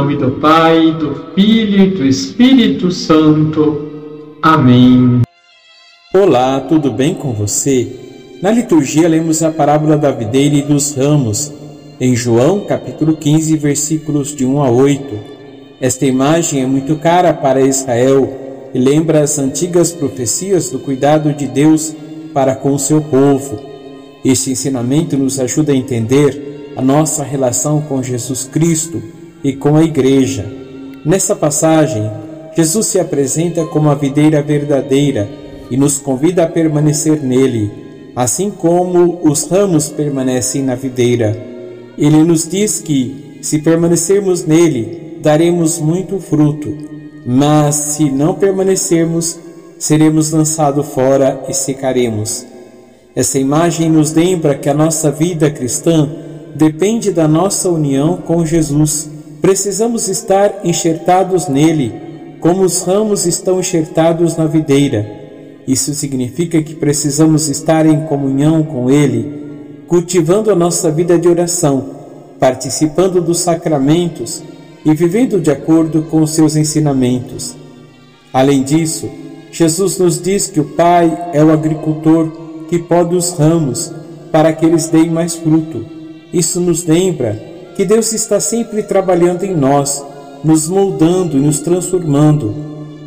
nome do Pai, do Filho e do Espírito Santo. Amém. Olá, tudo bem com você? Na liturgia lemos a parábola da videira e dos ramos, em João capítulo 15, versículos de 1 a 8. Esta imagem é muito cara para Israel e lembra as antigas profecias do cuidado de Deus para com seu povo. Este ensinamento nos ajuda a entender a nossa relação com Jesus Cristo e com a Igreja. Nessa passagem, Jesus se apresenta como a videira verdadeira e nos convida a permanecer nele, assim como os ramos permanecem na videira. Ele nos diz que, se permanecermos nele, daremos muito fruto, mas se não permanecermos, seremos lançados fora e secaremos. Essa imagem nos lembra que a nossa vida cristã depende da nossa união com Jesus. Precisamos estar enxertados nele, como os ramos estão enxertados na videira. Isso significa que precisamos estar em comunhão com ele, cultivando a nossa vida de oração, participando dos sacramentos e vivendo de acordo com os seus ensinamentos. Além disso, Jesus nos diz que o Pai é o agricultor que pode os ramos para que eles deem mais fruto. Isso nos lembra que Deus está sempre trabalhando em nós, nos moldando e nos transformando,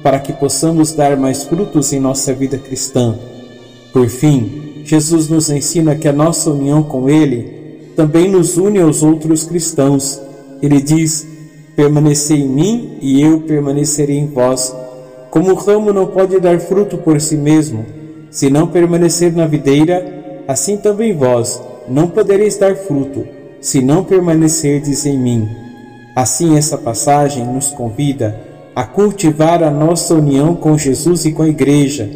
para que possamos dar mais frutos em nossa vida cristã. Por fim, Jesus nos ensina que a nossa união com Ele também nos une aos outros cristãos. Ele diz: Permanecei em mim e eu permanecerei em vós como o ramo não pode dar fruto por si mesmo, se não permanecer na videira, assim também vós não podereis dar fruto, se não permanecerdes em mim. Assim, essa passagem nos convida a cultivar a nossa união com Jesus e com a Igreja,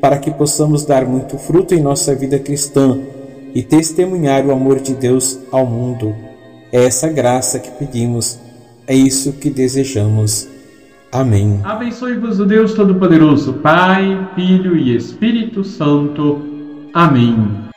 para que possamos dar muito fruto em nossa vida cristã e testemunhar o amor de Deus ao mundo. É essa graça que pedimos, é isso que desejamos. Amém. Abençoe-vos o Deus Todo-Poderoso, Pai, Filho e Espírito Santo. Amém.